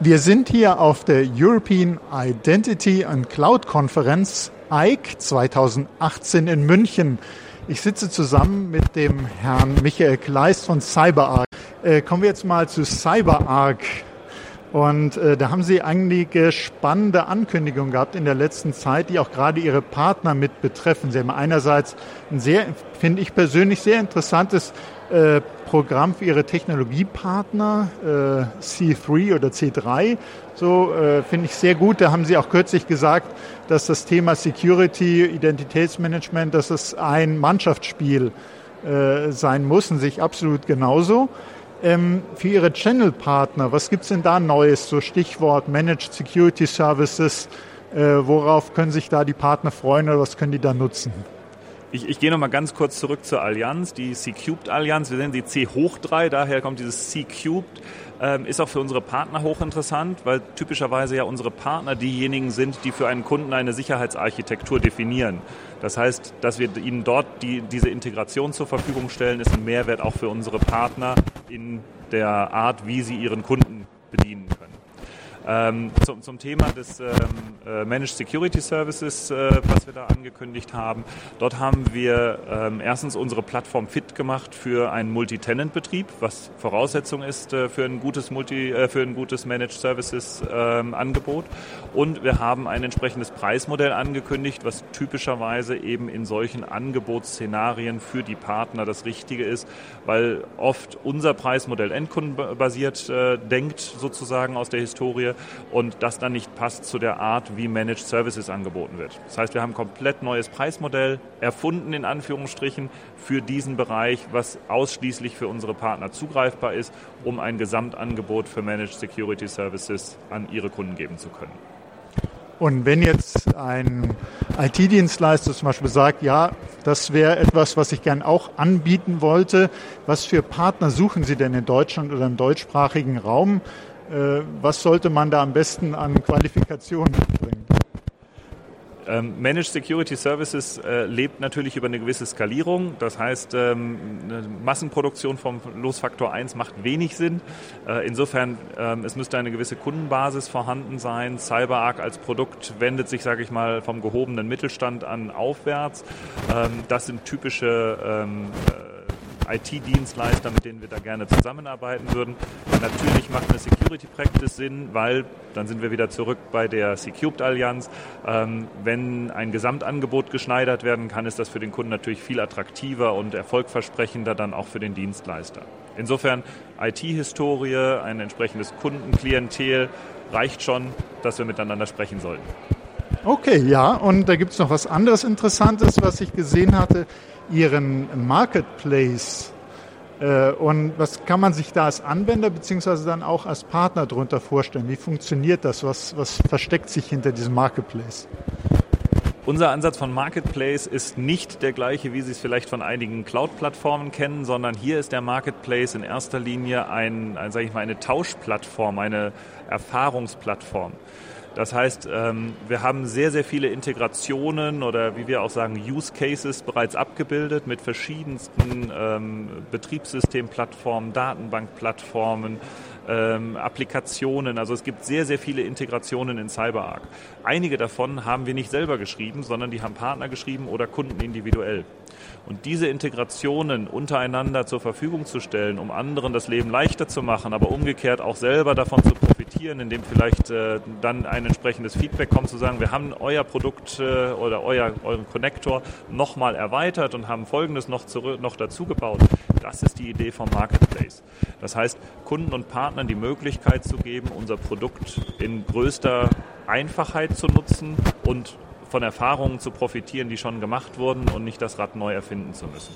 Wir sind hier auf der European Identity and Cloud Konferenz EIC 2018 in München. Ich sitze zusammen mit dem Herrn Michael Kleist von CyberArk. Äh, kommen wir jetzt mal zu CyberArk. Und äh, da haben Sie einige spannende Ankündigungen gehabt in der letzten Zeit, die auch gerade Ihre Partner mit betreffen. Sie haben einerseits ein sehr, finde ich persönlich, sehr interessantes äh, Programm für Ihre Technologiepartner, äh, C3 oder C3. So äh, finde ich sehr gut. Da haben Sie auch kürzlich gesagt, dass das Thema Security, Identitätsmanagement, dass es ein Mannschaftsspiel äh, sein muss und sich absolut genauso. Ähm, für Ihre Channel-Partner, was gibt es denn da Neues? So Stichwort Managed Security Services. Äh, worauf können sich da die Partner freuen oder was können die da nutzen? Ich, ich gehe nochmal ganz kurz zurück zur Allianz, die C-Cubed-Allianz. Wir nennen sie C hoch 3, daher kommt dieses C-Cubed. Ähm, ist auch für unsere Partner hochinteressant, weil typischerweise ja unsere Partner diejenigen sind, die für einen Kunden eine Sicherheitsarchitektur definieren. Das heißt, dass wir ihnen dort die, diese Integration zur Verfügung stellen, ist ein Mehrwert auch für unsere Partner in der Art, wie sie ihren Kunden bedienen können. Ähm, zum, zum, Thema des ähm, äh, Managed Security Services, äh, was wir da angekündigt haben. Dort haben wir ähm, erstens unsere Plattform fit gemacht für einen Multi-Tenant-Betrieb, was Voraussetzung ist äh, für ein gutes Multi, äh, für ein gutes Managed Services ähm, Angebot. Und wir haben ein entsprechendes Preismodell angekündigt, was typischerweise eben in solchen Angebotsszenarien für die Partner das Richtige ist, weil oft unser Preismodell endkundenbasiert äh, denkt sozusagen aus der Historie und das dann nicht passt zu der Art, wie Managed Services angeboten wird. Das heißt, wir haben ein komplett neues Preismodell erfunden, in Anführungsstrichen, für diesen Bereich, was ausschließlich für unsere Partner zugreifbar ist, um ein Gesamtangebot für Managed Security Services an ihre Kunden geben zu können. Und wenn jetzt ein IT-Dienstleister zum Beispiel sagt, ja, das wäre etwas, was ich gern auch anbieten wollte, was für Partner suchen Sie denn in Deutschland oder im deutschsprachigen Raum? Äh, was sollte man da am besten an Qualifikationen mitbringen? Ähm, Managed Security Services äh, lebt natürlich über eine gewisse Skalierung. Das heißt, ähm, eine Massenproduktion vom Losfaktor 1 macht wenig Sinn. Äh, insofern, ähm, es müsste eine gewisse Kundenbasis vorhanden sein. CyberArk als Produkt wendet sich, sage ich mal, vom gehobenen Mittelstand an aufwärts. Ähm, das sind typische ähm, äh, IT-Dienstleister, mit denen wir da gerne zusammenarbeiten würden. Natürlich macht eine Security Practice Sinn, weil dann sind wir wieder zurück bei der Secubed Allianz. Ähm, wenn ein Gesamtangebot geschneidert werden kann, ist das für den Kunden natürlich viel attraktiver und erfolgversprechender dann auch für den Dienstleister. Insofern IT-Historie, ein entsprechendes Kundenklientel reicht schon, dass wir miteinander sprechen sollten. Okay, ja, und da gibt es noch was anderes Interessantes, was ich gesehen hatte ihren Marketplace. Äh, und was kann man sich da als Anwender beziehungsweise dann auch als Partner darunter vorstellen? Wie funktioniert das? Was, was versteckt sich hinter diesem Marketplace? Unser Ansatz von Marketplace ist nicht der gleiche, wie Sie es vielleicht von einigen Cloud-Plattformen kennen, sondern hier ist der Marketplace in erster Linie ein, ein sage ich mal, eine Tauschplattform, eine Erfahrungsplattform. Das heißt, ähm, wir haben sehr, sehr viele Integrationen oder wie wir auch sagen, Use Cases bereits abgebildet mit verschiedensten ähm, Betriebssystemplattformen, Datenbankplattformen, ähm, Applikationen. Also es gibt sehr, sehr viele Integrationen in CyberArk. Einige davon haben wir nicht selber geschrieben, sondern die haben Partner geschrieben oder Kunden individuell. Und diese Integrationen untereinander zur Verfügung zu stellen, um anderen das Leben leichter zu machen, aber umgekehrt auch selber davon zu profitieren, indem vielleicht äh, dann ein entsprechendes Feedback kommt, zu sagen, wir haben euer Produkt äh, oder euer, euren Connector nochmal erweitert und haben Folgendes noch, zurück, noch dazu gebaut. Das ist die Idee vom Marketplace. Das heißt, Kunden und Partnern die Möglichkeit zu geben, unser Produkt in größter Einfachheit zu nutzen und von Erfahrungen zu profitieren, die schon gemacht wurden und nicht das Rad neu erfinden zu müssen.